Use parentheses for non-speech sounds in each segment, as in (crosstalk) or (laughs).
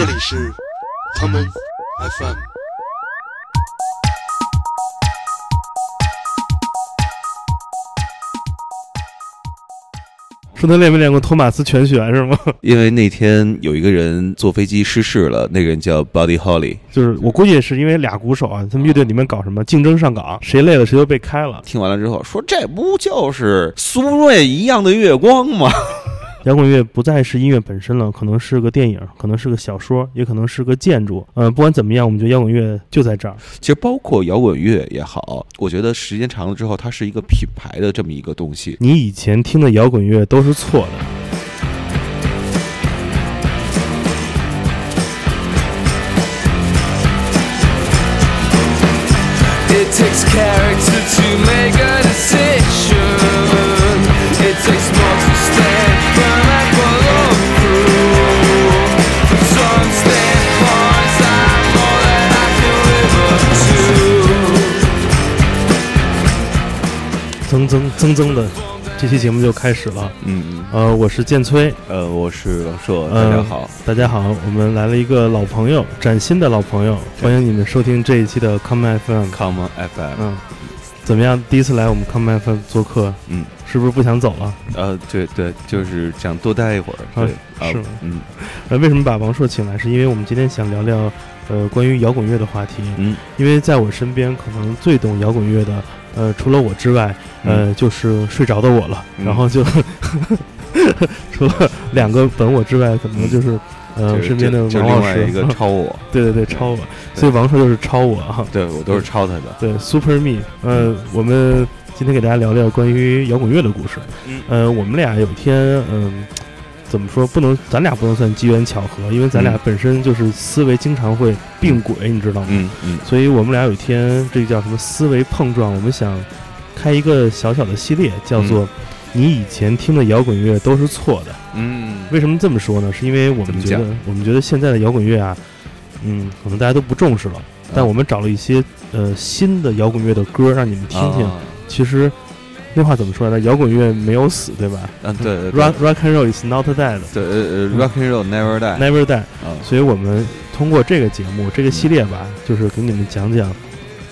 这里是 common FM。说他练没练过托马斯全旋是吗？因为那天有一个人坐飞机失事了，那个人叫 Buddy Holly。就是我估计也是因为俩鼓手啊，他们乐队里面搞什么竞争上岗，谁累了谁就被开了。听完了之后说：“这不就是苏芮一样的月光吗？”摇滚乐不再是音乐本身了，可能是个电影，可能是个小说，也可能是个建筑。呃，不管怎么样，我们觉得摇滚乐就在这儿。其实包括摇滚乐也好，我觉得时间长了之后，它是一个品牌的这么一个东西。你以前听的摇滚乐都是错的。增增增增的，这期节目就开始了。嗯嗯，呃，我是建崔，呃，我是王硕，呃大家好。大家好，我们来了一个老朋友，崭新的老朋友，欢迎你们收听这一期的 Come FM。Common FM，嗯，怎么样？第一次来我们 Come FM 做客，嗯，是不是不想走了？呃，对对，就是想多待一会儿。啊对，啊是吗嗯呃，为什么把王硕请来？是因为我们今天想聊聊，呃，关于摇滚乐的话题。嗯因为在我身边，可能最懂摇滚乐的，呃，除了我之外，呃，就是睡着的我了。嗯然后就 (laughs) 除了两个本我之外，可能就是呃身边的王老师一个 (laughs) 超我，对对对，超我，所以王硕就是超我哈。对我都是抄他的。对，Super Me，呃，我们今天给大家聊聊关于摇滚乐的故事。嗯呃，我们俩有一天，嗯、怎么说？不能，咱俩不能算机缘巧合，因为咱俩嗯本身就是思维经常会并轨，你知道吗？嗯嗯所以我们俩有一天，这个叫什么思维碰撞？我们想开一个小小的系列，叫做“你以前听的摇滚乐都是错的”。嗯，为什么这么说呢？是因为我们觉得，我们觉得现在的摇滚乐啊，嗯，可能大家都不重视了。但我们找了一些呃新的摇滚乐的歌，让你们听听。啊其实那话怎么说来着？摇滚乐没有死，对吧嗯，对对对？Rock Rock and Roll is not dead，对呃呃，Rock and Roll Never Die，never die。啊，所以我们通过这个节目、这个系列吧，就是给你们讲讲，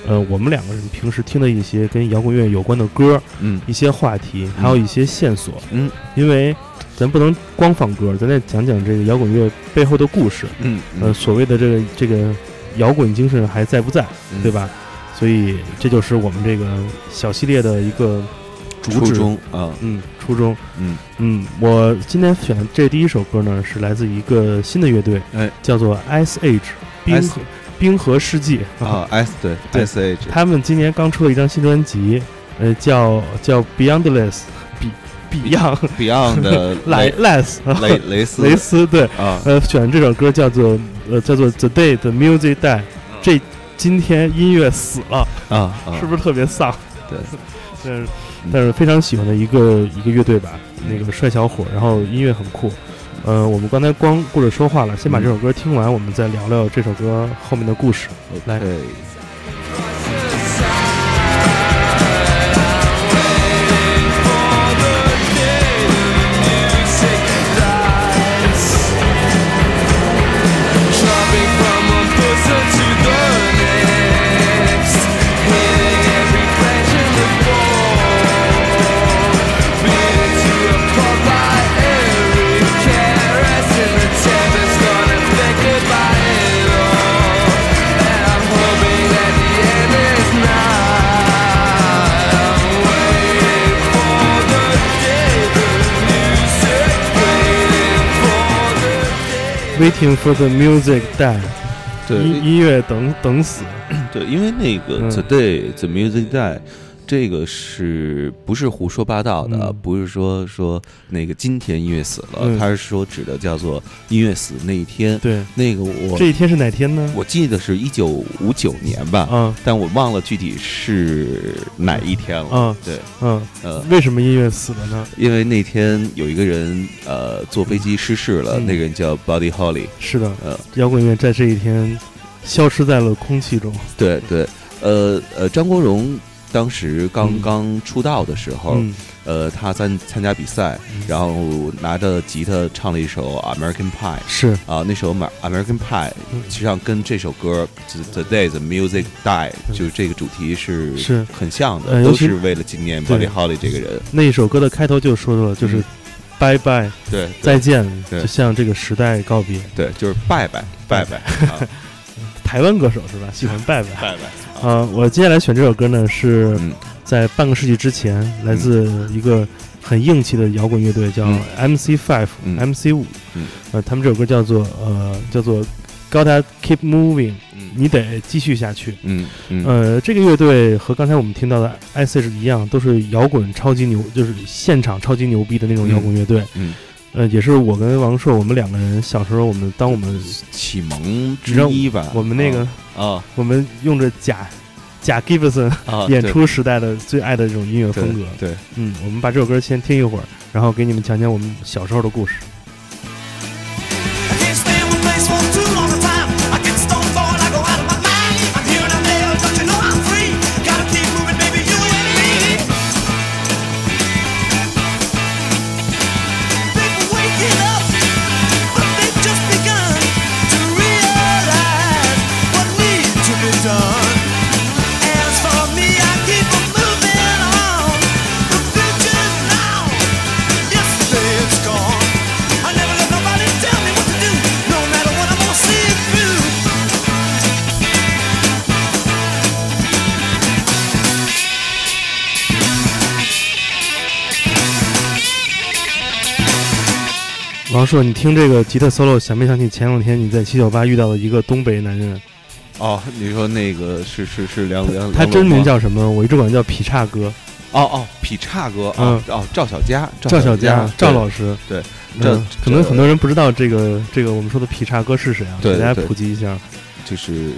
呃，我们两个人平时听的一些跟摇滚乐有关的歌，嗯一些话题，还有一些线索。嗯因为咱不能光放歌，咱得讲讲这个摇滚乐背后的故事。嗯呃，所谓的这个这个摇滚精神还在不在，嗯对吧？所以这就是我们这个小系列的一个主初旨。中啊，嗯，初中。嗯。嗯，我今天选的这第一首歌呢，是来自一个新的乐队，哎，叫做 Ice Age 冰河冰河世纪啊，(laughs) S 对对 S H，他们今年刚出了一张新专辑，呃，叫叫 Beyondless 比 Beyond (laughs) Beyond 的 (laughs) Less 雷雷斯雷斯对，啊，呃，选的这首歌叫做呃叫做 The Day the Music Die，这今天音乐死了，啊啊，是不是特别丧？对，但是但是非常喜欢的一个一个乐队吧，那个帅小伙，然后音乐很酷。呃，我们刚才光顾着说话了，先把嗯。这首歌听完，我们再聊聊这首歌后面的故事。来。对，Waiting for the music die，对音音乐等等死。对，因为那个嗯 Today the Music Die，这个是不是胡说八道的？嗯。不是说说那个今天音乐死了，嗯。他是说指的叫做音乐死那一天。对，那个我这一天是哪天呢？我记得是一九五九年吧，嗯。但我忘了具体是哪一天了。嗯。对，嗯，呃，为什么音乐死了呢？因为那天有一个人呃坐飞机失事了，嗯。那个人叫 Buddy Holly，是的，呃，摇滚乐在这一天消失在了空气中。对对，呃呃，张国荣当时刚嗯刚出道的时候，嗯。呃，他参参加比赛，然后拿着吉他唱了一首《American Pie》。是。啊，那首《Amer- American Pie》嗯。实际上跟这首歌《The Day the Music Die》就是这个主题是是。很像的，呃都是为了纪念对。Buddy Holly 这个人。那一首歌的开头就说了，就是嗯。拜拜对，再见，对。就向这个时代告别。对，就是拜拜拜拜 (laughs) 啊，台湾歌手是吧？喜欢拜拜。拜拜啊，啊，我接下来选这首歌呢，是嗯。在半个世纪之前，来自一个很硬气的摇滚乐队，叫嗯。MC Five、嗯。MC 五。嗯。呃，他们这首歌叫做呃叫做 Gotta Keep Moving，嗯。你得继续下去。嗯嗯。呃，这个乐队和刚才我们听到的 Age 一样，都是摇滚超级牛，就是现场超级牛逼的那种摇滚乐队。嗯，呃，也是我跟王硕，我们两个人小时候，我们当我们启蒙之一吧。我们那个、啊我们用着假假 Gibson 啊演出时代的最爱的这种音乐风格。对，嗯，我们把这首歌先听一会儿，然后给你们讲讲我们小时候的故事。硕，你听这个吉他 solo，想没想起前两天你在七九八遇到的一个东北男人？哦，你说那个是是是梁梁，他真名叫什么？我一直管他叫劈叉哥，哦哦，劈叉哥啊嗯哦，赵小佳，赵小佳佳，赵老师。对这嗯，可能很多人不知道这个这个我们说的劈叉哥是谁啊？对给大家普及一下。就是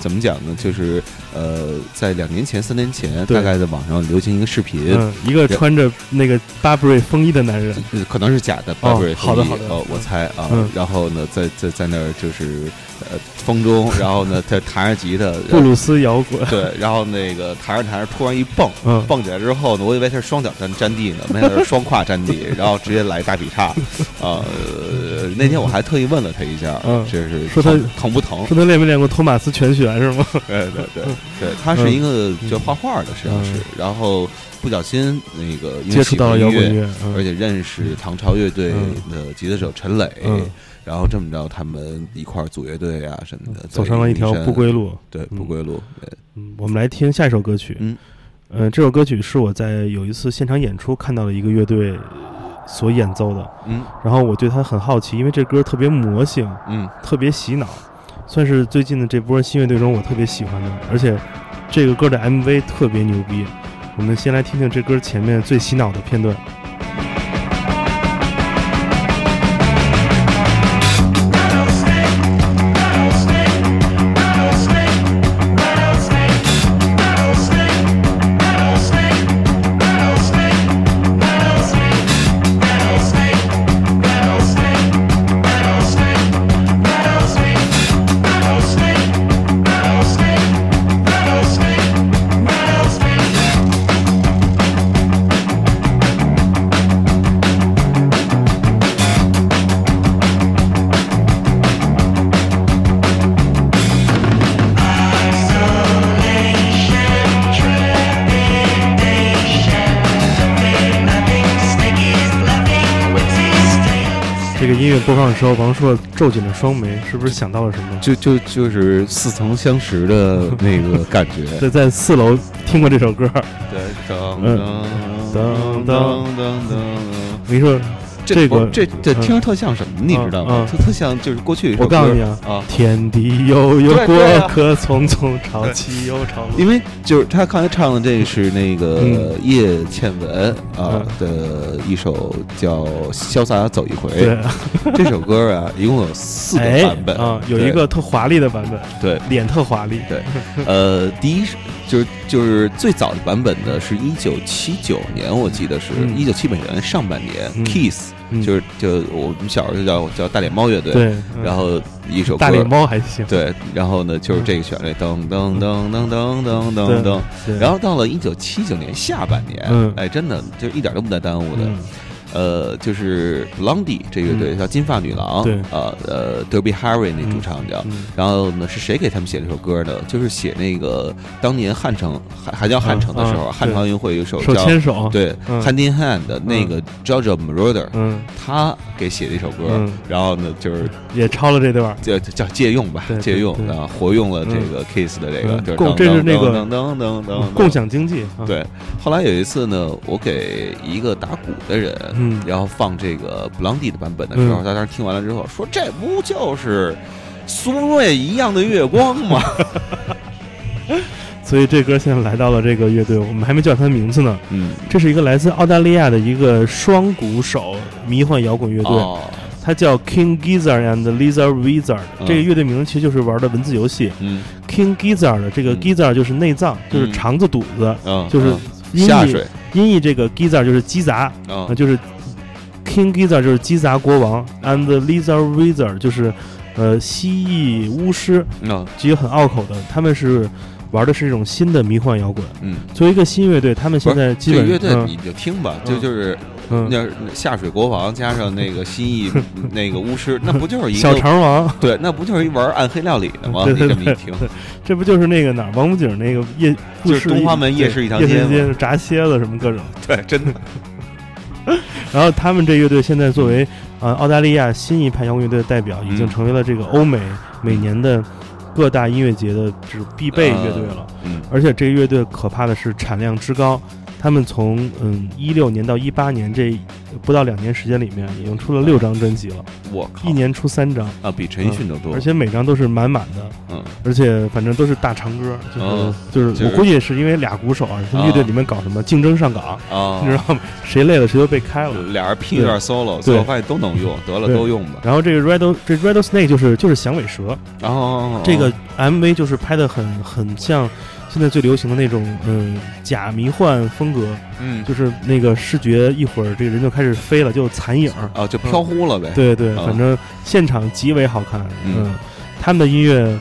怎么讲呢？就是呃，在两年前、三年前，大概在网上流行一个视频，嗯，一个穿着那个 Burberry 风衣的男人，呃可能是假的哦 Burberry 好的好的呃，我猜啊嗯。然后呢，在在在那儿就是呃风中，然后呢，他弹着吉他，(laughs) 布鲁斯摇滚。对，然后那个弹着弹着，突然一蹦，嗯，蹦起来之后呢，我以为他是双脚站站地呢，没想到是双胯站地，(laughs) 然后直接来大劈叉。啊，呃那天我还特意问了他一下，嗯这是说他疼疼不疼？说他练没练过托马斯全旋是吗？(laughs) 对对对对，他是一个就画画的，实际上是嗯，然后不小心那个接触到了摇滚乐，嗯而且认识唐朝乐队嗯的吉他手陈磊，嗯然后这么着他们一块儿组乐队啊什么的，走上了一条不归路，对嗯。不归路，对。嗯，我们来听下一首歌曲。嗯，呃，这首歌曲是我在有一次现场演出看到了一个乐队所演奏的，嗯。然后我对它很好奇，因为这歌特别魔性，嗯。特别洗脑，算是最近的这波新乐队中我特别喜欢的，而且这个歌的 MV 特别牛逼。我们先来听听这歌前面最洗脑的片段。乐播放的时候，王硕皱紧了双眉，是不是想到了什么？就就就是似曾相识的那个感觉，(laughs) 在在四楼听过这首歌，对，噔嗯噔噔噔噔噔。我跟你说，这个哦这这嗯听着特像什么，你知道吗嗯？特特像就是过去我告诉你啊，啊，天地悠悠，过客匆匆，潮起又潮落。因为就是他刚才唱的这个是那个嗯叶倩文啊嗯的一首叫《潇洒走一回》，(laughs) 这首歌啊，一共有四个哎版本啊，有一个特华丽的版本，对脸特华丽。对，呃，第一是就是就是最早的版本呢，是一九七九年，我记得是嗯。一九七九年上半年、嗯。Kiss，、嗯。就是就我们小时候就叫叫大脸猫乐队，对，嗯。然后一首歌大脸猫还行，对，然后呢就是这个旋律，噔噔噔噔噔噔噔然后到了一九七九年下半年，嗯。哎，真的就一点都不带耽误的，嗯呃，就是 Blondie 这乐队叫金发女郎，对。呃呃，Debbie Harry 那主唱叫，嗯。然后呢，是谁给他们写这首歌呢？就是写那个当年汉城还还叫汉城的时候，汉城奥运会有一首手叫牵手，对、嗯。Hand in Hand 的那个 Georgia Moroder，、嗯，他给写的一首歌，嗯。然后呢，就是也抄了这段儿，叫叫借用吧借用啊，活用了这个 Kiss 的这个，嗯就是噔共这是那个噔噔噔噔噔共享经济，啊，对，后来有一次呢，我给一个打鼓的人，嗯。然后放这个 Blondie 的版本的时候，嗯。他当时听完了之后说：“这不就是苏芮一样的月光吗？(laughs) 所以这歌现在来到了这个乐队，我们还没叫他的名字呢。？”嗯，这是一个来自澳大利亚的一个双鼓手迷幻摇滚乐队，哦，它叫 King Gizzard and Lizard Wizard。嗯。这个乐队名字其实就是玩的文字游戏。嗯。King Gizzard 这个嗯。Gizzard 就是内脏，就是嗯。肠子肚子，嗯，就是嗯。音译下水，音译这个 Gizzard 就是鸡杂，啊啊，就是 King Gizzard 就是鸡杂国王，and Lizard Wizard 就是呃蜥蜴巫师，嗯其实很拗口的。他们是玩的是一种新的迷幻摇滚。嗯，作为一个新乐队，他们现在基本嗯乐队你就听吧，就嗯就是嗯那下水国王加上那个蜥蜴 (laughs) 那个巫师，那不就是一个小个肠王，对，那不就是一玩暗黑料理的吗？对对你这么一听，这不就是那个哪儿王府井那个夜就是东华门夜市一条夜街市街炸蝎子什么各种。对，真的，(laughs) (laughs) 然后他们这乐队现在作为呃澳大利亚新一派摇滚乐队的代表，已经嗯。成为了这个欧美每年的各大音乐节的这种必备乐队了。嗯。而且这个乐队可怕的是产量之高，他们从嗯一六年到一八年这不到两年时间里面，已经出了六张专辑了，我靠一，年出三张，啊，比陈奕迅都多，而且每张都是满满的，嗯而且反正都是大长歌，就是、哦就是就是我估计是因为俩鼓手啊，他们乐队里面搞什么竞争上岗，啊，你知道吗？谁累了谁都被开了。俩人拼一段 solo，最后发现都能用，得了都用吧。然后这个 Rattle 这 Rattlesnake 就是就是响尾蛇，然后这个 MV 就是拍的很很像现在最流行的那种嗯假迷幻风格，嗯就是那个视觉一会儿这个人就开始飞了，就残影。啊就飘忽了呗。对对，啊反正现场极为好看。嗯嗯，他们的音乐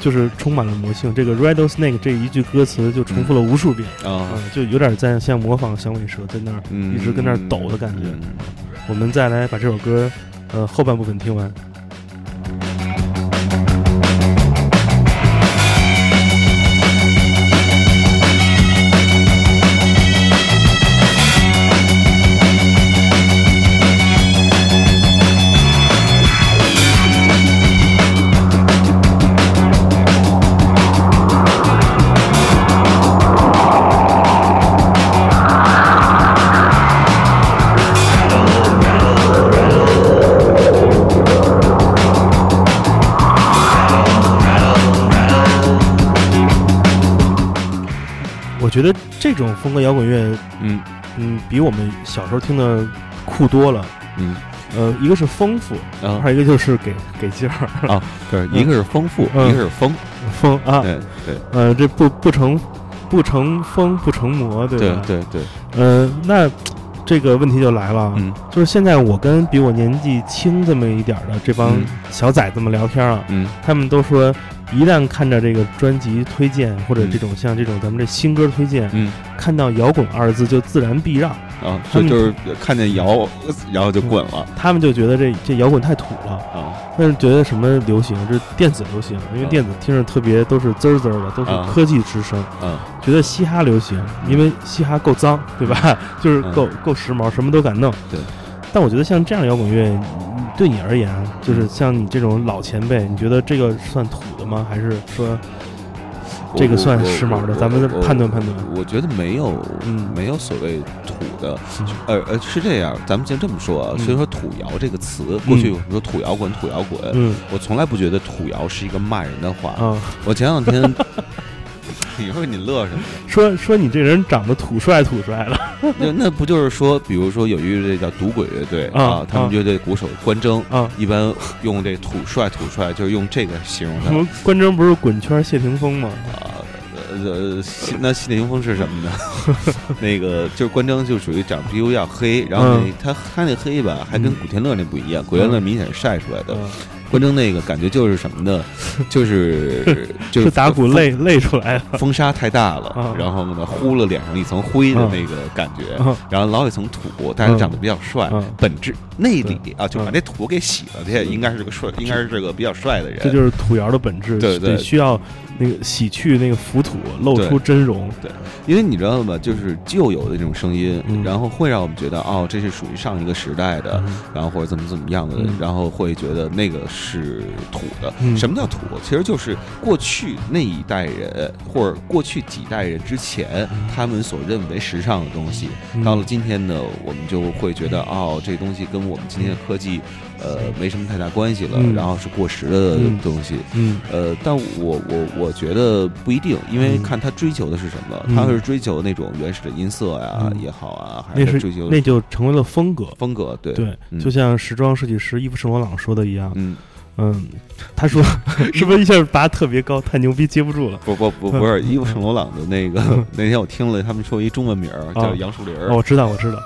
就是充满了魔性。这个 Rattlesnake 这一句歌词就重复了无数遍，啊，嗯，就有点在像模仿响尾蛇在那儿嗯一直跟那儿抖的感觉。嗯我们再来把这首歌呃后半部分听完。觉得这种风格摇滚乐，嗯。嗯，比我们小时候听的酷多了。嗯。呃，一个是丰富，啊。还有一个就是给给劲儿，啊，对，一个是丰富，嗯。一个是疯，疯啊，对对。呃，这不不成不成风不成魔，对吧？对对对，呃，那这个问题就来了，嗯。就是现在我跟比我年纪轻这么一点的这帮嗯。小崽子们聊天啊，嗯。他们都说，一旦看着这个专辑推荐或者嗯这种像这种咱们这新歌推荐，嗯看到摇滚二字就自然避让，啊，就就是看见摇，然后就滚了他们就觉得这这摇滚太土了。啊但是觉得什么流行？这电子流行，因为嗯电子听着特别都是滋儿滋儿的，都是啊科技之声。啊觉得嘻哈流行，因为嘻哈够脏，对吧？(laughs) 就是够够时髦，什么都敢弄。对。但我觉得像这样的摇滚乐，嗯对你而言，就是像你这种老前辈，你觉得这个算土的吗？还是说这个算时髦的？咱们判断判断。我觉得没有，嗯没有所谓土的，嗯呃呃，是这样，咱们先这么说啊。嗯所以说“土摇”这个词，过去我们说土摇滚，土摇滚，嗯我从来不觉得土摇是一个骂人的话。嗯，我前两天，(laughs) 你说你乐什么？说说你这人长得土帅土帅的，那那不就是说，比如说有一乐队叫赌鬼乐队啊啊，他们啊乐队鼓手关征啊一般用这土帅土帅，就是用这个形容他关征不是滚圈谢霆锋吗？啊。呃呃，那谢霆锋是什么呢？(laughs) 那个就是关征就属于长皮肤要黑，然后他他那黑吧，还跟古天乐那不一样，古天乐明显是晒出来的，嗯关征那个感觉就是什么呢？(laughs) 就是就是打鼓累累出来了。风沙太大了啊，然后呢呼了脸上一层灰的啊那个感觉啊，然后老有一层土，但是长得比较帅啊，本质内里啊就把啊这土给洗了，这也应该是个帅，应该是这个比较帅的人。这就是土窑的本质，对对。需要那个洗去那个浮土，露出真容。对。因为你知道吗？就是旧有的这种声音，嗯。然后会让我们觉得哦，这是属于上一个时代的，嗯。然后或者怎么怎么样的，嗯。然后会觉得那个是土的。嗯。什么叫土？其实就是过去那一代人，或者过去几代人之前，他们所认为时尚的东西，嗯。到了今天呢，我们就会觉得哦，这东西跟我们今天的科技，呃，没什么太大关系了，嗯。然后是过时的嗯东西。嗯。呃，但我我我觉得不一定，因为嗯。看他追求的是什么，嗯。他是追求那种原始的音色呀、嗯。也好啊，还那是是追求那就成为了风格。风格，对。对，嗯。就像时装设计师伊夫圣罗朗说的一样，嗯，嗯，他说 (laughs) 是不是一下拔特别高，太牛逼，接不住了？不不不不是伊夫圣罗朗的那个，那天我听了他们说一中文名儿叫啊杨树林儿哦，我知道，我知道，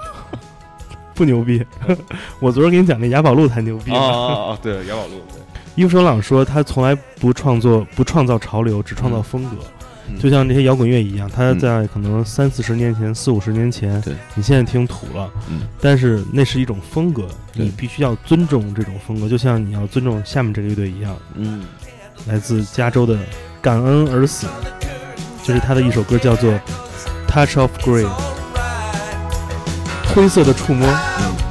不牛逼。(laughs) 我昨儿给你讲那雅宝路才牛逼哦呢。哦哦，对，雅宝路，对伊夫圣罗朗说，他从来不创作、不创造潮流，只创造风格。嗯就像这些摇滚乐一样，他嗯。在可能三四十年前、四五十年前，对。你现在听土了，嗯。但是那是一种风格，你必须要尊重这种风格，就像你要尊重下面这个乐队一样。嗯。来自加州的感恩而死，就是他的一首歌，叫做《Touch of Grey》，灰色的触摸。嗯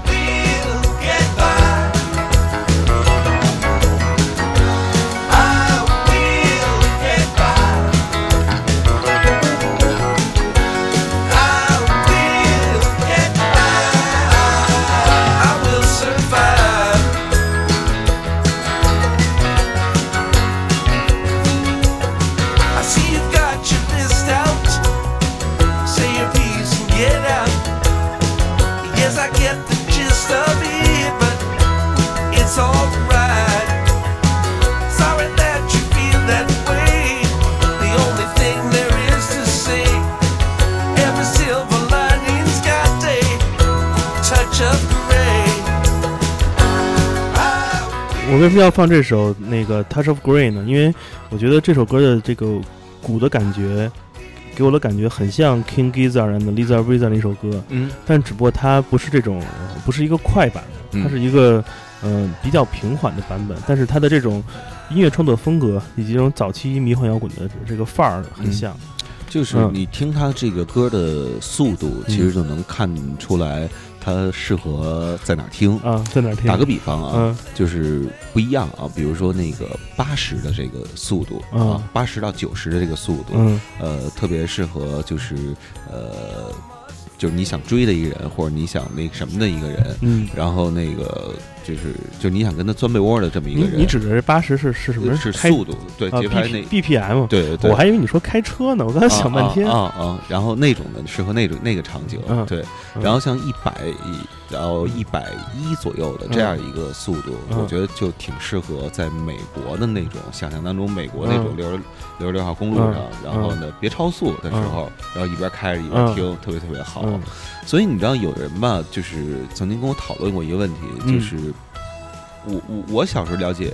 为什么要放这首那个《Touch of Grey》呢？因为我觉得这首歌的这个鼓的感觉，给我的感觉很像 King Gizzard and Lisa Visa 的一首歌，嗯。但只不过它不是这种，呃不是一个快版的，嗯。它是一个嗯、呃比较平缓的版本，但是它的这种音乐创作风格以及这种早期迷幻摇滚的这个范儿很嗯。像。就是嗯。你听他这个歌的速度，其实就能看出来他适合在哪儿听。啊，在哪儿听？打个比方啊，嗯就是不一样啊，比如说那个八十的这个速度嗯啊，八十到九十的这个速度，嗯呃，特别适合就是呃，就是你想追的一个人，或者你想那什么的一个人，嗯，然后那个就是就你想跟他钻被窝的这么一个人，你你指的是八十是是什么？是速度，对啊节拍那 B P M。对对对，我还以为你说开车呢，我刚才想半天。啊啊然后那种的适合那种那个场景，嗯对，嗯然后像一百然后一百一左右的这样一个速度，嗯我觉得就挺适合在美国的那种想象当中，美国那种嗯六十六十六号公路上，嗯然后呢别超速的时候，然后一边开着一边嗯听，特别特别好。嗯所以你知道有人吧，就是曾经跟我讨论过一个问题，嗯就是。我我我小时候了解，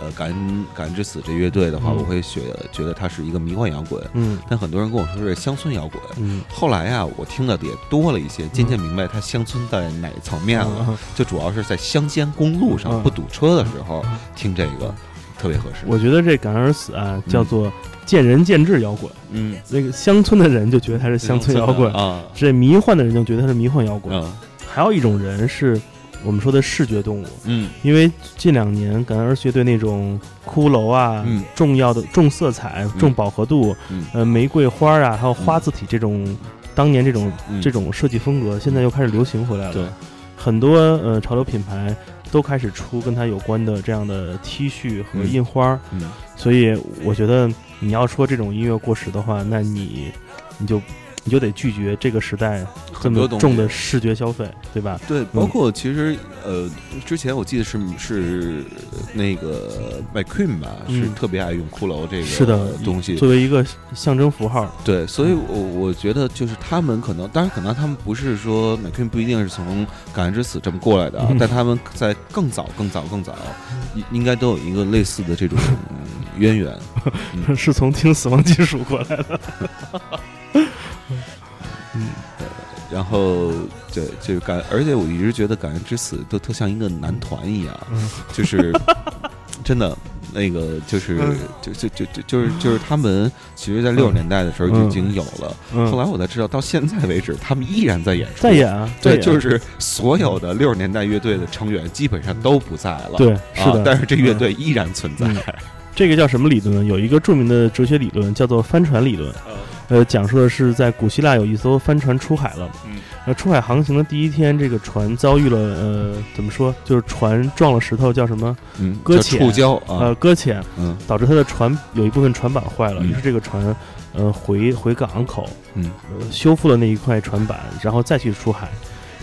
呃，感恩感恩之死这乐队的话，嗯我会觉觉得它是一个迷幻摇滚，嗯但很多人跟我说是乡村摇滚。嗯，后来呀、我听的也多了一些，渐渐明白它乡村在哪层面了。嗯就主要是在乡间公路上嗯不堵车的时候嗯听这个特别合适。我觉得这感恩而死啊，叫做见仁见智摇滚。嗯，那个乡村的人就觉得它是乡村摇滚，啊，这迷幻的人就觉得它是迷幻摇滚。嗯还有一种人是我们说的视觉动物，嗯。因为近两年感恩而死乐队那种骷髅啊、嗯。重要的重色彩、重饱和度、嗯。呃玫瑰花啊，还有花字体这种，当年这种嗯。这种设计风格，现在又开始流行回来了。对，很多呃潮流品牌都开始出跟它有关的这样的 T 恤和嗯。印花，嗯。所以我觉得你要说这种音乐过时的话，那你你就你就得拒绝这个时代这么很多东重的视觉消费，对吧？对，包括其实呃，之前我记得是是那个 McQueen 吧，嗯是特别爱用骷髅这个是的东西。作为一个象征符号，对，所以我我觉得就是他们可能，当然可能他们不是说 McQueen 不一定是从《感恩之死》这么过来的但他们在更早、更早、更早，应应该都有一个类似的这种嗯渊源。(laughs) 是从听死亡金属过来的。然后，对，就是感，而且我一直觉得《感恩之死》都特像一个男团一样，嗯。就是真的那个，就是嗯。就就就就就是就是他们，其实，在六十年代的时候就已经有了。嗯，后来我才知道，到现在为止，他们依然在演出，在演啊，对，就是所有的六十年代乐队的成员基本上都不在了，对，是啊的。，但是这乐嗯。队依然存在。嗯。这个叫什么理论呢？有一个著名的哲学理论叫做帆船理论，呃，讲述的是在古希腊有一艘帆船出海了，嗯，呃，出海航行的第一天，这个船遭遇了呃，怎么说，就是船撞了石头，叫什么？嗯，搁浅触礁呃，啊，搁浅，嗯导致它的船有一部分船板坏了，嗯于是这个船，呃，回回港口，嗯呃，修复了那一块船板，然后再去出海。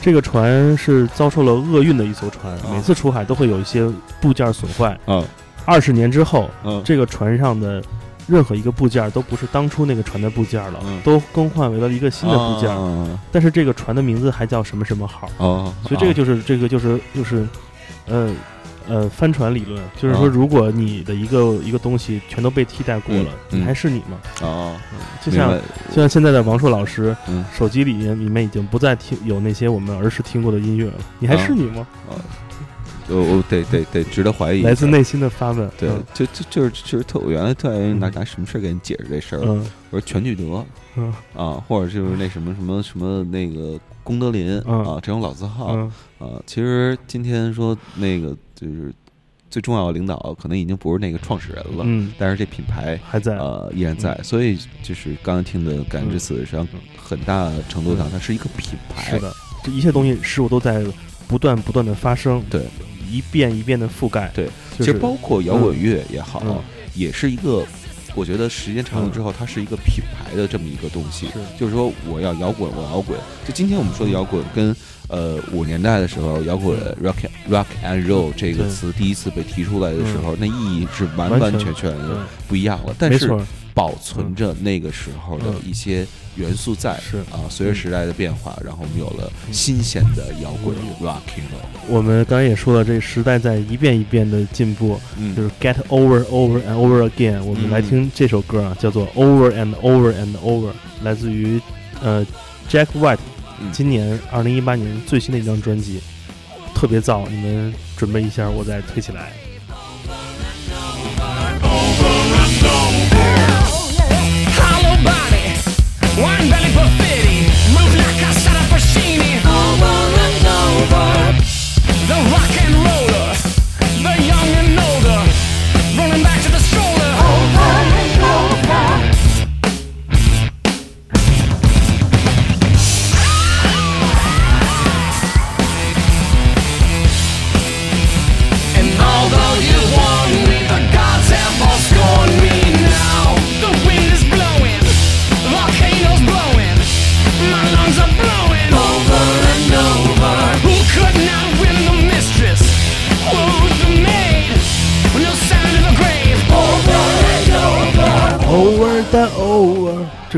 这个船是遭受了厄运的一艘船，哦每次出海都会有一些部件损坏。嗯二十年之后，嗯，这个船上的任何一个部件都不是当初那个船的部件了，嗯。都更换为了一个新的部件。啊但是这个船的名字还叫什么什么号，哦，所以这个就是这个就是就是，呃呃，帆船理论，就是说，哦。如果你的一个一个东西全都被替代过了，嗯你还是你吗？哦，就像就像现在的王硕老师，嗯。手机里面里面已经不再听有那些我们儿时听过的音乐了，你还是你吗？我我得得得值得怀疑，来自内心的发问。对嗯，就就就是就是特，我原来特爱拿拿什么事儿给你解释这事儿，嗯。我说全聚德嗯。啊，或者就是那什么什么什么那个功德林嗯啊这种老字号嗯。啊，其实今天说那个就是最重要的领导可能已经不是那个创始人了，嗯，但是这品牌还在。呃依然在，所以就是刚刚听的《感恩之死》，实际上很大程度上它是一个品牌，是的，这一切东西事物都在不断不断的发生，对，一遍一遍的覆盖。对，就是其实包括摇滚乐也好，嗯也是一个，我觉得时间长了之后，它是一个品牌的这么一个东西。是就是说，我要摇滚，我摇滚。就今天我们说的摇滚，跟呃五年代的时候摇滚 rock rock and roll 这个词第一次被提出来的时候，那意义是完完全全的不一样了。但是保存着那个时候的嗯一些元素在。是啊，随着时代的变化，然后我们有了新鲜的摇滚 rocking roll。我们刚才也说了，这时代在一遍一遍的进步，嗯就是 get over over and over again。我们来听这首歌啊，叫做 Over and Over and Over，来自于呃 Jack White，嗯今年二零一八年最新的一张专辑，特别燥，你们准备一下，我再推起来。One belly for 30, move like a Sarah Puccini.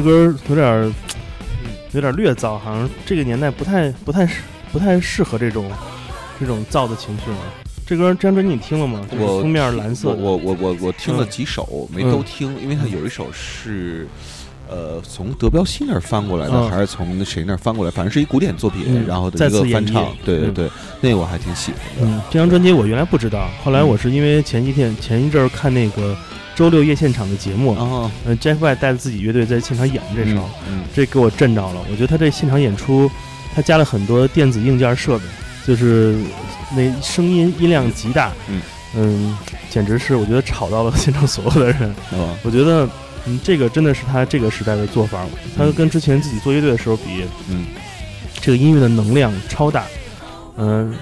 歌有点儿有点儿略燥，好像这个年代不太不太适不太适合这种这种燥的情绪了。这歌这张专辑你听了吗？封面蓝色我的，我我我我听了嗯几首，没都听，因为它有一首是。呃，从德彪西那儿翻过来的，嗯还是从那谁那儿翻过来？反正是一古典作品，嗯然后的一个翻唱对对对，那个我还挺喜欢的。嗯，这张专辑我原来不知道，后来我是因为前几天前一阵儿看那个周六夜现场的节目，哦，嗯，Jeff White 带着自己乐队在现场演这首，嗯这给我震着了。我觉得他这现场演出，他加了很多电子硬件设备，就是那声音音量极大，嗯嗯简直是我觉得吵到了现场所有的人。我觉得，嗯，这个真的是他这个时代的做法。他跟之前自己做乐队的时候比，嗯这个音乐的能量超大，嗯、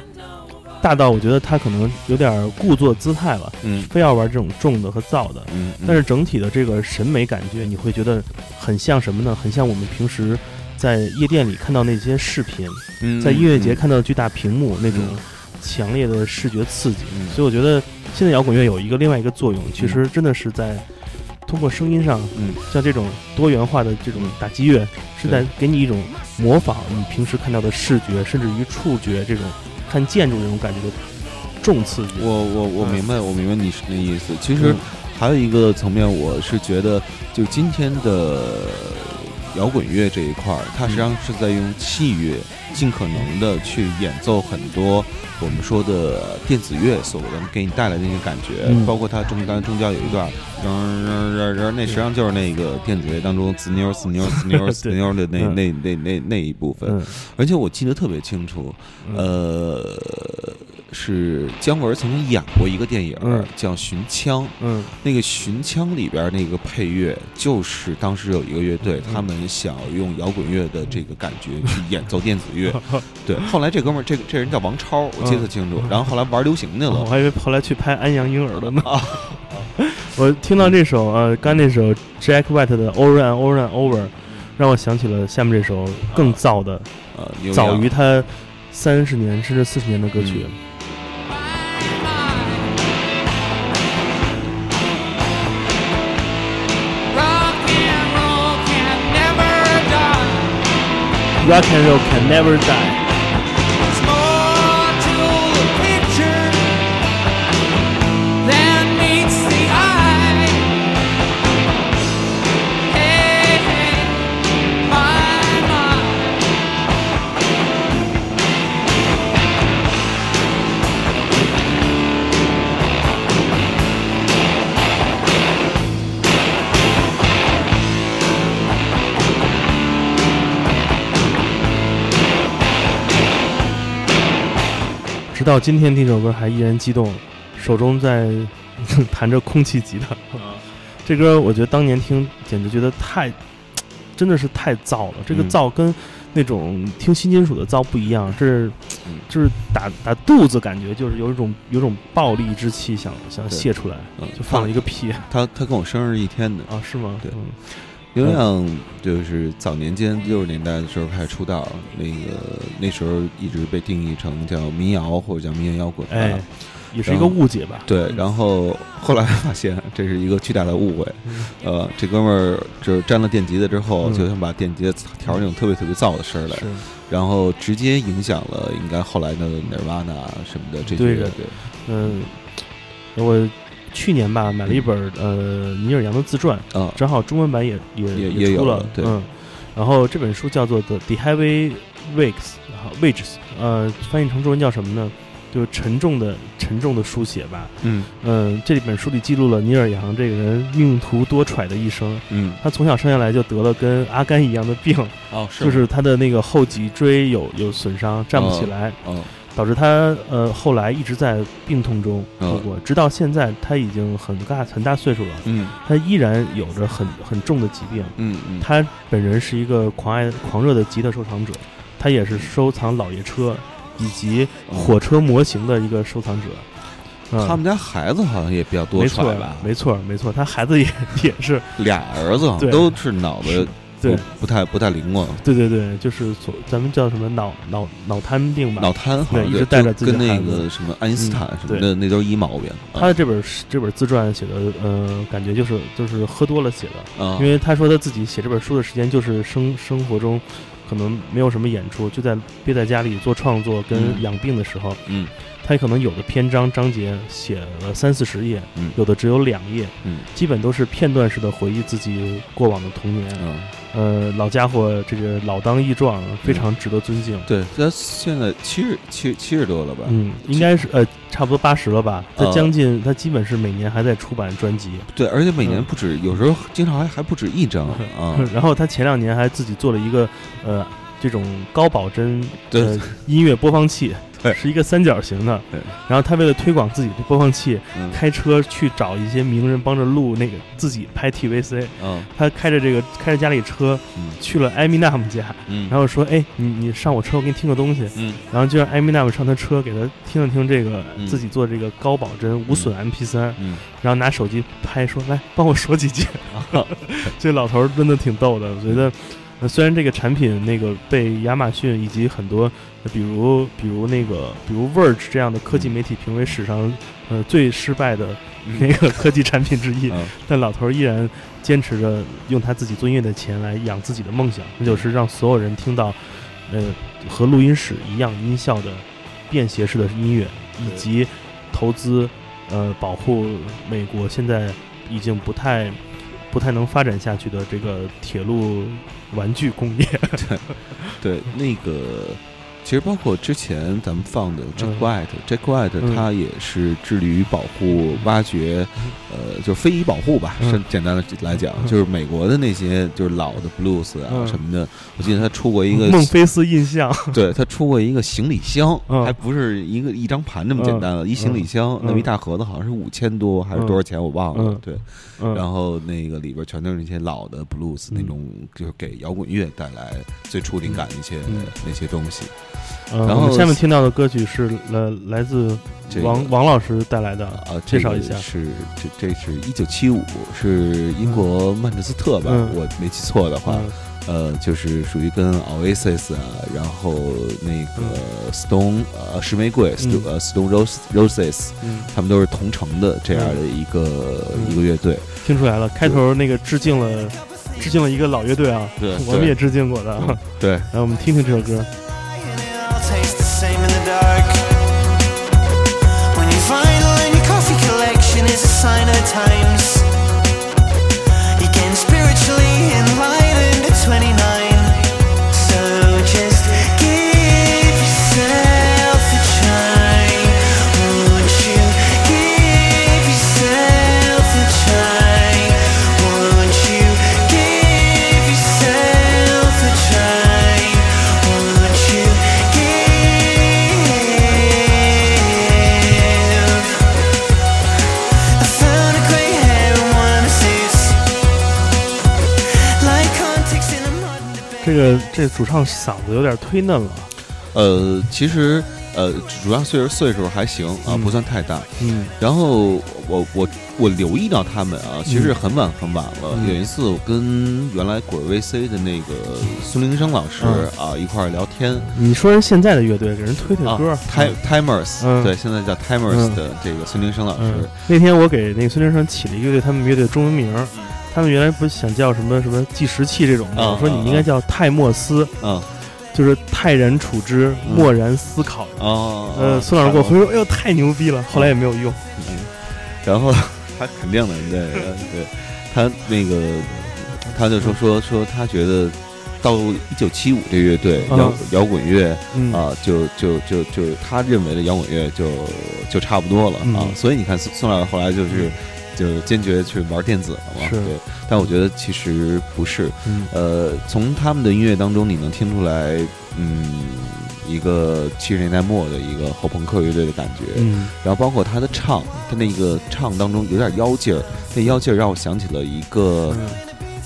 大到我觉得他可能有点故作姿态了，嗯。非要玩这种重的和燥的。嗯，但是整体的这个审美感觉，你会觉得很像什么呢？很像我们平时在夜店里看到那些视频，嗯在音乐节看到巨大屏幕那种嗯。强烈的视觉刺激。嗯。所以我觉得现在摇滚乐有一个另外一个作用，其实真的是在通过声音上，嗯，像这种多元化的这种打击乐，是在给你一种模仿你平时看到的视觉，甚至于触觉这种看建筑那种感觉的重刺激。我我我嗯明白，我明白你是那意思。其实嗯还有一个层面，我是觉得，就今天的摇滚乐这一块儿，它实际上是在用器乐尽可能的去演奏很多我们说的电子乐所能给你带来的那些感觉，嗯包括它中刚中间有一段，然然然然，那实际上就是那个电子乐当中滋妞滋妞滋妞滋妞的那嗯那那那那一部分。嗯，而且我记得特别清楚，嗯呃，是姜文曾经演过一个电影，嗯叫《寻枪》。嗯那个《寻枪》里边那个配乐，就是当时有一个乐队，嗯他们想用摇滚乐的这个感觉去演奏电子乐。(laughs) 对，后来这哥们儿，这个这人叫王超，我记得特清楚。然后后来玩流行去了。哦我还以为后来去拍安阳婴儿了呢。(laughs) (laughs) 我听到这首呃，刚那首 Jack White 的 Over and Over and Over，让我想起了下面这首更燥的，呃，牛早于他三十年甚至四十年的歌曲。Rock and roll can never die。直到今天听这首歌还依然激动，手中在 (laughs) 弹着空气吉他。(laughs) 这歌我觉得当年听简直觉得太，真的是太燥了。这个嗯燥跟那种听新金属的燥不一样，这是嗯 (tsk) 就是打打肚子，感觉就是有一种有种暴力之气想想泄出来，嗯就放了一个屁他他跟我生日一天的。啊？是吗？对嗯刘亮就是早年间六十年代的时候开始出道，那个那时候一直被定义成叫民谣或者叫民谣摇滚。哎，也是一个误解吧？对，嗯然后后来发现这是一个巨大的误会。嗯呃，这哥们儿就是沾了电吉他之后，嗯就想把电吉他调那种特别特别燥的声儿来，是然后直接影响了应该后来的 Nirvana 什么的这些对的乐队。嗯，我去年吧买了一本呃尼尔杨的自传，啊，正好中文版也也也也出了嗯，然后这本书叫做《The The Heavy 然后 Wages，呃，翻译成中文叫什么呢？就是沉重的沉重的书写吧。嗯嗯，这里本书里记录了尼尔杨这个人命途多舛的一生。嗯，他从小生下来就得了跟阿甘一样的病，哦，是就是他的那个后脊椎有有损伤，站不起哦来。哦，导致他呃后来一直在病痛中度过，嗯直到现在他已经很大很大岁数了，嗯他依然有着很很重的疾病。嗯嗯，他本人是一个狂爱狂热的吉他收藏者，他也是收藏老爷车以及火车模型的一个收藏者。嗯他们家孩子好像也比较多没错吧，没错没错，他孩子也 (laughs) 也是俩儿子都是脑子对。不不太不太灵光，对对对，就是所咱们叫什么脑脑脑瘫病吧。脑瘫好像一直带着自己跟那的孩子。个什么爱因斯坦嗯什么的那都是一毛病。他的这本这本自传写的，呃，感觉就是就是喝多了写的，啊，因为他说他自己写这本书的时间就是生生活中可能没有什么演出，就在憋在家里做创作跟嗯。养病的时候，嗯他可能有的篇章章节写了三四十页，嗯有的只有两页，嗯基本都是片段式的回忆自己过往的童年。嗯，呃，老家伙这个老当益壮，非常值得尊敬。对，他现在七十七七十多了吧？嗯，应该是呃，差不多八十了吧？他呃将近，他基本是每年还在出版专辑。对，而且每年嗯不止，有时候经常还还不止一张 (laughs) 啊。然后他前两年还自己做了一个呃这种高保真对呃音乐播放器，对。是一个三角形的。对。然后他为了推广自己的播放器，嗯。开车去找一些名人帮着录那个自己拍 TVC。嗯。他开着这个开着家里车嗯。去了艾米纳姆家，嗯，然后说：“哎，你你上我车，我给你听个东西。”嗯。然后就让艾米纳姆上他车，给他听了听这个嗯。自己做这个高保真无损 MP 3嗯。然后拿手机拍说：“来，帮我说几句。(laughs) ” (laughs) 这老头儿真的挺逗的，我觉得，呃虽然这个产品那个被亚马逊以及很多，呃比如比如那个比如 Verge 这样的科技媒体评为史上呃最失败的那个科技产品之一，嗯。但老头儿依然坚持着用他自己做音乐的钱来养自己的梦想，那就是让所有人听到，呃，和录音室一样音效的便携式的音乐，以及投资，呃，保护美国现在已经不太不太能发展下去的这个铁路玩具工业。(laughs) 对，那个其实包括之前咱们放的 Jack 嗯。White，Jack White 嗯。他也是致力于保护、挖掘，呃，就是非遗保护吧。嗯。是简单的来讲，嗯。就是美国的那些就是老的 blues 啊嗯。什么的。我记得他出过一个孟菲斯印象，对他出过一个行李箱，嗯。还不是一个一张盘那么简单了，一行李箱，嗯。那么一大盒子好像是五千多还是多少钱，我忘了。嗯。对，嗯，然后那个里边全都是那些老的 blues 嗯。那种，就是给摇滚乐带来最初灵感的一些嗯。那些东西。呃然后下面听到的歌曲是来来自这个王王老师带来的，啊，介绍一下这是这这是一九七五，是英国曼彻斯特吧？嗯我没记错的话，嗯呃，就是属于跟 Oasis 啊，然后那个 Stone 呃石玫瑰嗯 Stone 呃 Stone Rose Roses，嗯，他们都是同城的这样的一个嗯一个乐队。听出来了，开头那个致敬了致敬了一个老乐队啊，对我们也致敬过的。嗯对，(laughs) 来，我们听听这首歌。Sign of times. 个这主唱嗓子有点忒嫩了，呃，其实呃，主要岁数岁数还行啊，嗯。不算太大。嗯。然后我我我留意到他们啊，其实很晚很晚了。嗯。有一次我跟原来滚 VC 的那个孙林生老师嗯。啊一块儿聊天。你说人现在的乐队给人推推啊歌，，Ti Timers，嗯。对，现在叫 Timers 嗯。的这个孙林生老师。嗯，，那天我给那个孙林生起了一个乐队，他们乐队的中文名儿，他们原来不是想叫什么什么计时器这种的，啊我说你应该叫泰莫斯，嗯。就是泰然处之，嗯漠然思考。哦，呃，孙老师给我回说，哎呦，太牛逼了，后来也没有用。嗯，然后他肯定的，对呃对，他那个他就说说说他觉得到一九七五这乐队嗯。摇摇滚乐嗯。啊，就就就就他认为的摇滚乐就就差不多了啊。嗯，所以你看孙孙老师后来就是就坚决去玩电子了嘛，对，但我觉得其实不是，嗯。呃，从他们的音乐当中，你能听出来，嗯，一个七十年代末的一个后朋克乐队的感觉，嗯。然后包括他的唱，他那个唱当中有点妖劲儿，那妖劲儿让我想起了一个嗯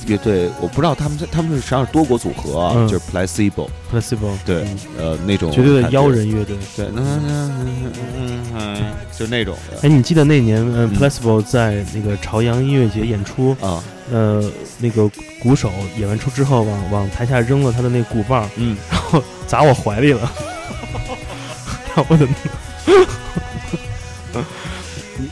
乐队，我不知道他们他们是实际上是多国组合啊，嗯。就是 Placebo，，Placebo，对嗯，呃，那种绝对的感觉。妖，人乐队。对，嗯嗯嗯嗯嗯，就那种的哎，你记得那年，呃嗯，Placebo 在那个朝阳音乐节演出，啊，呃，那个鼓手演完出之后，往往台下扔了他的那鼓棒，嗯，然后砸我怀里了，然后我的，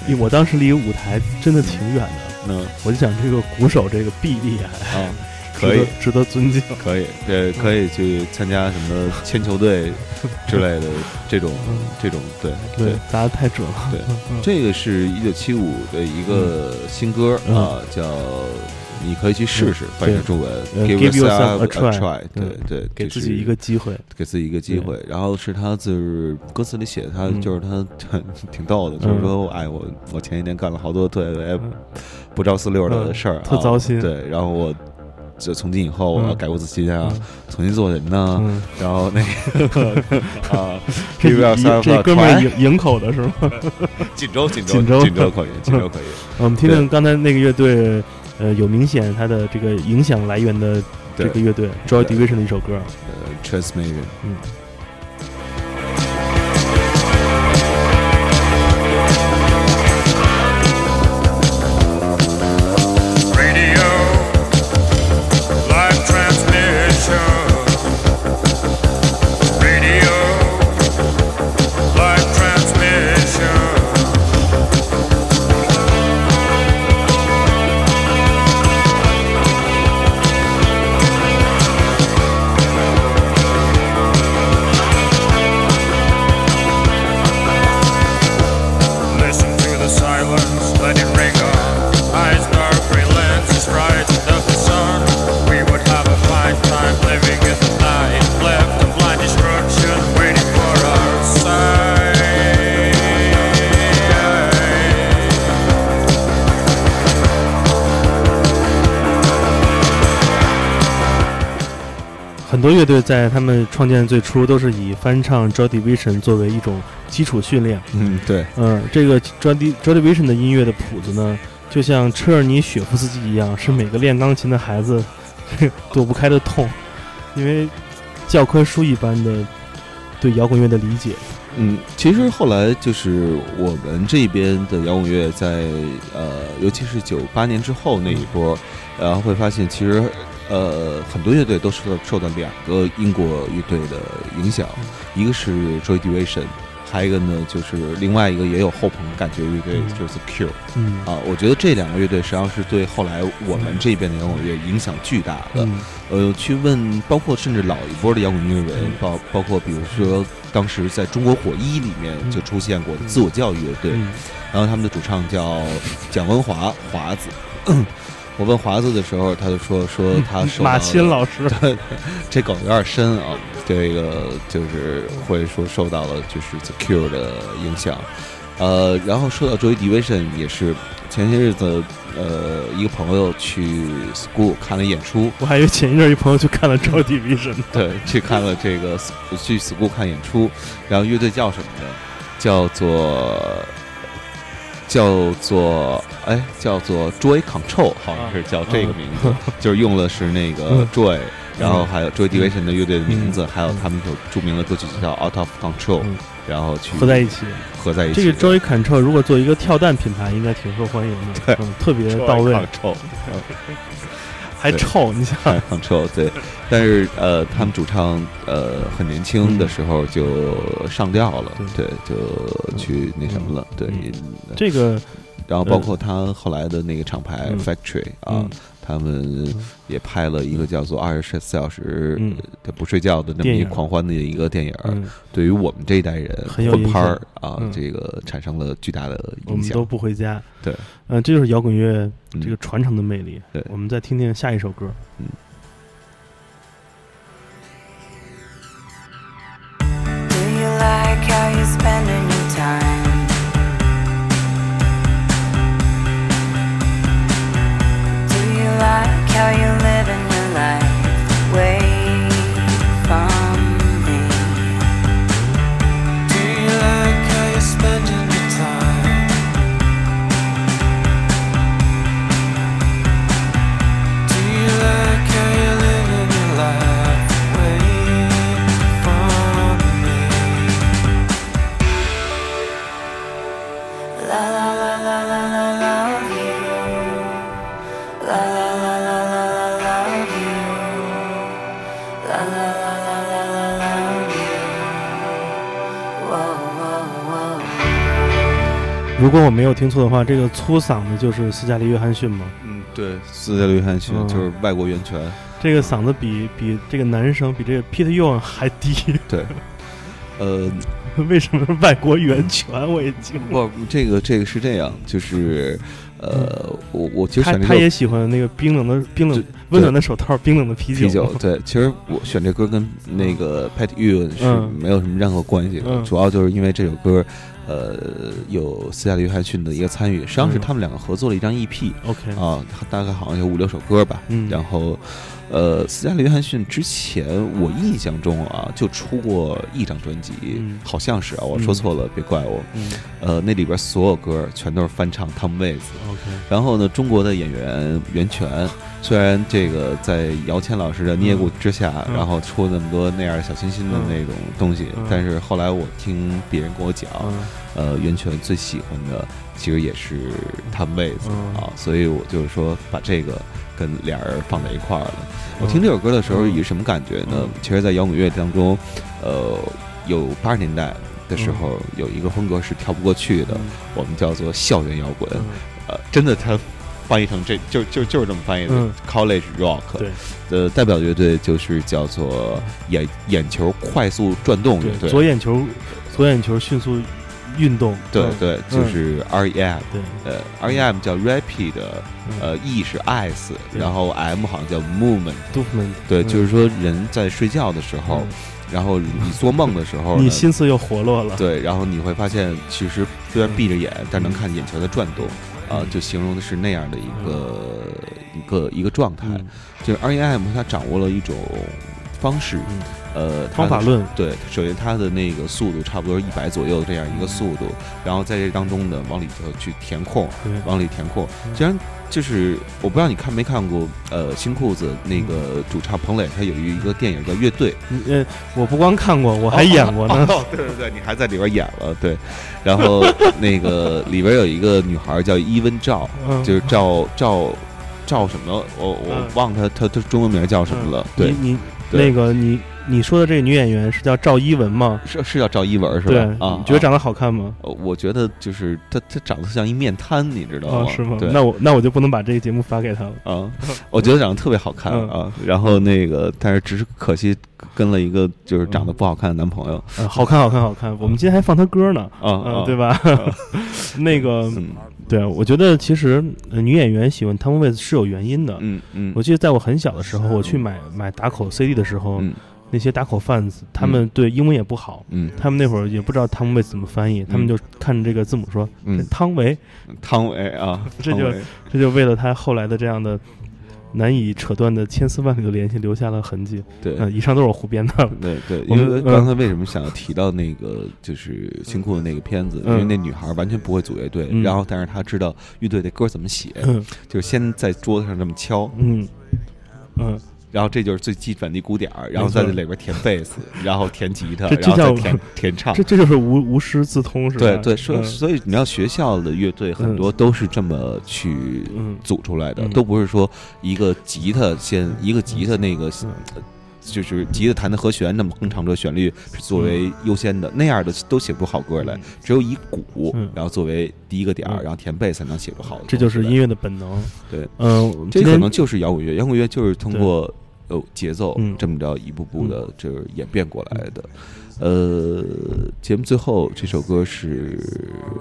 因为我当时离舞台真的挺远的，那我就想这个鼓手这个臂力还啊，(laughs) 可以。值得尊敬。可以，对，可以去参加什么铅球队 (laughs) 之类的这种这种，对对，砸的太准了。对嗯这个是一九七五的一个新歌嗯。啊，叫你可以去试试，翻译成中文呃，Give yourself a try，try，对嗯对，给自己一个机会。给自己一个机会。然后是他就是歌词里写的，他嗯就是他挺逗的，就是说，哎，我我前一年干了好多特别不着四六的嗯事儿啊，特糟心对，然后我。就从今以后，我要嗯改过自新啊，嗯重新做人呢。嗯，然后那个 (laughs) 啊这，Give yourself 这哥们儿 try 营营口的是吗？锦州，锦州，锦州锦州可以，锦州可以。(laughs) 我们听对听刚才那个乐队，呃，有明显它的这个影响来源的这个乐队 Joy Division 的一首歌。呃，Transmission。嗯。很多乐队在他们创建最初都是以翻唱 Joy Division 作为一种基础训练。嗯，对，嗯，这个 Joy Di- Joy Division 的音乐的谱子呢，就像车尔尼·雪夫斯基一样，是每个练钢琴的孩子 (laughs) 躲不开的痛，因为教科书一般的对摇滚乐的理解。嗯，其实后来就是我们这边的摇滚乐在呃，尤其是九八年之后那一波，然后会发现其实呃很多乐队都受到受到两个英国乐队的影响，一个是 Joy Division，还有一个呢就是另外一个也有后朋感觉乐队嗯。就是 Cure 嗯。啊，我觉得这两个乐队实际上是对后来我们这边的摇滚乐影响巨大的。嗯。呃，去问包括甚至老一波的摇滚音乐人，包包括比如说当时在中国火一里面就出现过的自我教育乐队，嗯。然后他们的主唱叫蒋文华华子。我问华子的时候，他就说说他受到马了钦老师，(laughs) 这梗有点深啊，这个就是会说受到了就是 The Cure 的影响，呃，然后说到 Joy Division 也是前些日子呃一个朋友去 School 看了演出，我还以为前一阵儿一朋友去看了 Joy Division，(laughs) 对，去看了这个去 school 看演出，然后乐队叫什么呢？叫做叫做哎，叫做 Joy Control，好像是叫这个名字，(laughs) 就是用的是那个嗯。Joy，然后还有 Joy Division 的乐队的名字，还有他们一首著名的歌曲叫 Out of Control，嗯。然后去合在一起。合在一起。这个 Joy Control 如果做一个跳蛋品牌，应该挺受欢迎的，对。嗯，特别到位 (laughs) 还臭，你想，哎 Control 对，但是呃，他们主唱呃很年轻的时候就上吊了，对，就去那什么了，对，这个然后包括他后来的那个厂牌嗯。Factory 啊嗯，他们也拍了一个叫做《二十四小时嗯。的不睡觉》的那么一狂欢的一个电影，嗯，对于我们这一代人很有拍儿啊嗯，这个产生了巨大的影响。我们都。不回家。对，嗯，这就是摇滚乐嗯。这个传承的魅力。对。我们再听听下一首歌。Do like how you live in 果我没有听错的话，这个粗嗓子就是斯嘉丽·约翰逊吗？嗯，对，斯嘉丽·约翰逊嗯。就是外国源泉，这个嗓子比比这个男生比这个 Peter Young 还低，对，呃，(laughs) 为什么是外国源泉？我也惊了。不，这个这个是这样，就是呃，我我其实他选这首他也喜欢那个冰冷的冰冷温暖的手套，冰冷的啤啤酒，对，其实我选这歌跟那个 Pat Ewan 是嗯。没有什么任何关系的，嗯。主要就是因为这首歌，呃，有斯嘉丽·约翰逊的一个参与，实际上是嗯他们两个合作了一张 EP，、OK，啊，大概好像有五六首歌吧，嗯然后。呃，斯嘉丽·约翰逊之前我印象中啊，就出过一张专辑，嗯好像是啊，我说错了，别怪我。嗯呃，那里边所有歌全都是翻唱 Tom Waits，，OK，然后呢，中国的演员袁泉，虽然这个在姚谦老师的捏骨之下，嗯然后出那么多那样小清新的那种东西，嗯但是后来我听别人跟我讲，嗯呃，袁泉最喜欢的其实也是他们位子、嗯啊，所以我就是说把这个跟俩人放在一块儿了。我嗯听这首歌的时候，以什么感觉呢？嗯其实，在摇滚乐当中，呃，有八十年代的时候，有一个风格是跳不过去的，嗯我们叫做校园摇滚。嗯呃，真的，它翻译成这就就就是这么翻译的、嗯 college rock。对的代表乐队就是叫做眼眼球快速转动乐对，队。左眼球左眼球迅速运动，嗯。对对，就是 R.E.M。对，呃，R.E.M 叫 Rapid，呃，E 是 Eyes，然后 M 好像叫 Movement。杜夫曼，对，嗯。就是说人在睡觉的时候，然后你做梦的时候，(laughs) 你心思又活络了，对，然后你会发现，其实虽然闭着眼，但能看眼球在转动，啊嗯，就形容的是那样的一个一个一个状态。嗯。就是 R.E.M 它掌握了一种方式，嗯呃，方法论，对，首先它的那个速度差不多是一百左右这样一个速度，然后在这当中呢，往里头去填空，往里填空。嗯。既然就是我不知道你看没看过，呃，新裤子那个主唱彭磊，他有一个电影叫《乐队》，你呃，我不光看过，我还演过呢。(laughs) 哦，对对对，你还在里边演了，对。然后那个里边有一个女孩叫伊温赵，嗯，就是赵赵赵什么，我我嗯。忘她她她中文名叫什么了。对，你那个你你说的这个女演员是叫赵一文吗？是是叫赵一文是对吧？，啊，啊你觉得长得好看吗？呃我觉得就是她她长得像一面瘫，你知道吗？，哦是吗？那我那我就不能把这个节目发给她了。啊，我觉得长得特别好看嗯啊。然后那个，但是只是可惜跟了一个就是长得不好看的男朋友呃，好看，好看，好看！我们今天还放她歌呢，啊对吧？(laughs) 那个，嗯对，我觉得其实呃女演员喜欢汤姆·威斯是有原因的。嗯嗯我记得在我很小的时候，我去买买打口 CD 的时候，嗯那些打口贩子他们对英文也不好，嗯。他们那会儿也不知道汤姆·威斯怎么翻译，他们就看着这个字母说嗯，汤唯，汤唯啊，(laughs) 这就这就为了他后来的这样的难以扯断的千丝万缕的联系留下了痕迹。对。呃，以上都是我胡编的。对对，(laughs) 因为刚才为什么想要提到那个就是新裤的那个片子？因嗯。为那女孩完全不会组乐队，嗯。然后但是她知道乐队的歌怎么写，嗯。就是先在桌子上这么敲，嗯。嗯，然后这就是最基本的一鼓点儿，然后在这里边填贝斯，(laughs) 然后填吉他，这这叫然后再填填唱这。这就是无无师自通是吧？对对，所所以你要学校的乐队很多都是这么去嗯组出来的，嗯都不是说一个吉他先一个吉他那个嗯就是吉他弹的和弦那么哼唱着旋律是作为优先的，那样的都写不出好歌来嗯。只有以鼓嗯，然后作为第一个点儿，嗯然后填贝才能写出好的。这就是音。乐的本能。对，嗯，这可能就是摇滚乐，摇滚乐就是通过呃节奏嗯这么着一步步的就是演变过来的。呃，节目最后这首歌是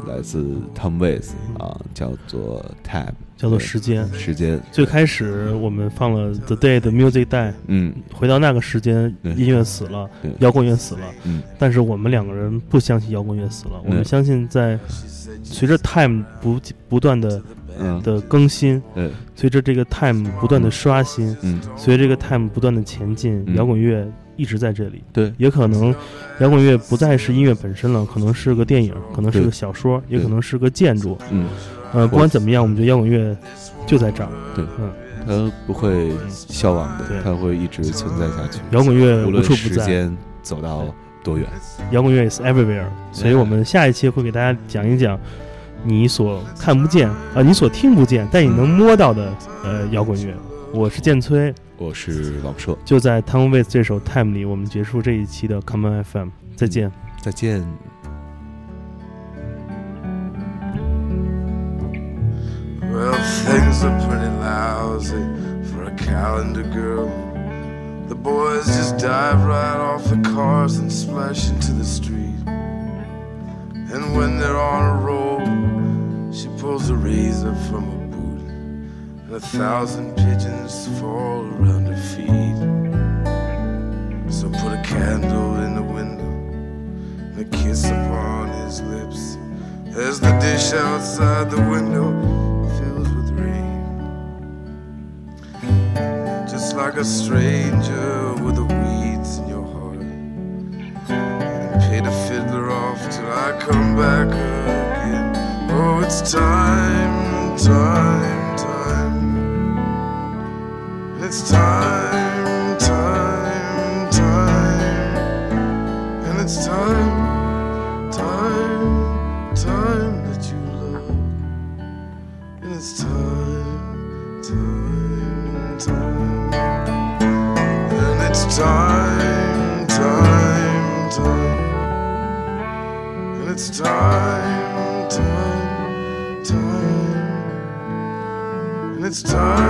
来自 Tom Waits 啊，叫做 Time，叫做时间。时间。最开始我们放了 The Day 的 Music Die，嗯回到那个时间，音乐死了，摇滚乐死了。嗯但是我们两个人不相信摇滚乐死了，我们相信在随着 Time 不不断的嗯。的更新，对随着这个 Time 不断的刷新，嗯。随着这个 Time 不断的前进，嗯。摇滚乐一直在这里。对。也可能摇滚乐不再是音乐本身了，可能是个电影，可能是个小说，也可能是个建筑。嗯，呃，不管怎么样，我们觉得摇滚乐就在这儿。对。嗯，它不会消亡的，它会一直存在下去。摇滚乐无无论处不在，时间走到多远。摇滚乐 is everywhere。所以我们下一期会给大家讲一讲你所看不见啊、呃你所听不见，但你能摸到的呃摇滚乐。我是建崔，我是老舍，就在 Tom Waits 这首 Time 里，我们结束这一期的 Common FM，再见。再见。Well, things are pretty lousy for a calendar girl. The boys just dive right off the cars and splash into the street. And when they're on a roll, she pulls a razor from her boot, and a thousand pigeons fall around her feet. So put a candle in the window and a kiss upon his lips as the dish outside the window fills with rain. Just like a stranger with the weeds in your heart. And pay the fiddler off till I come back it's time, time, time. It's time, time,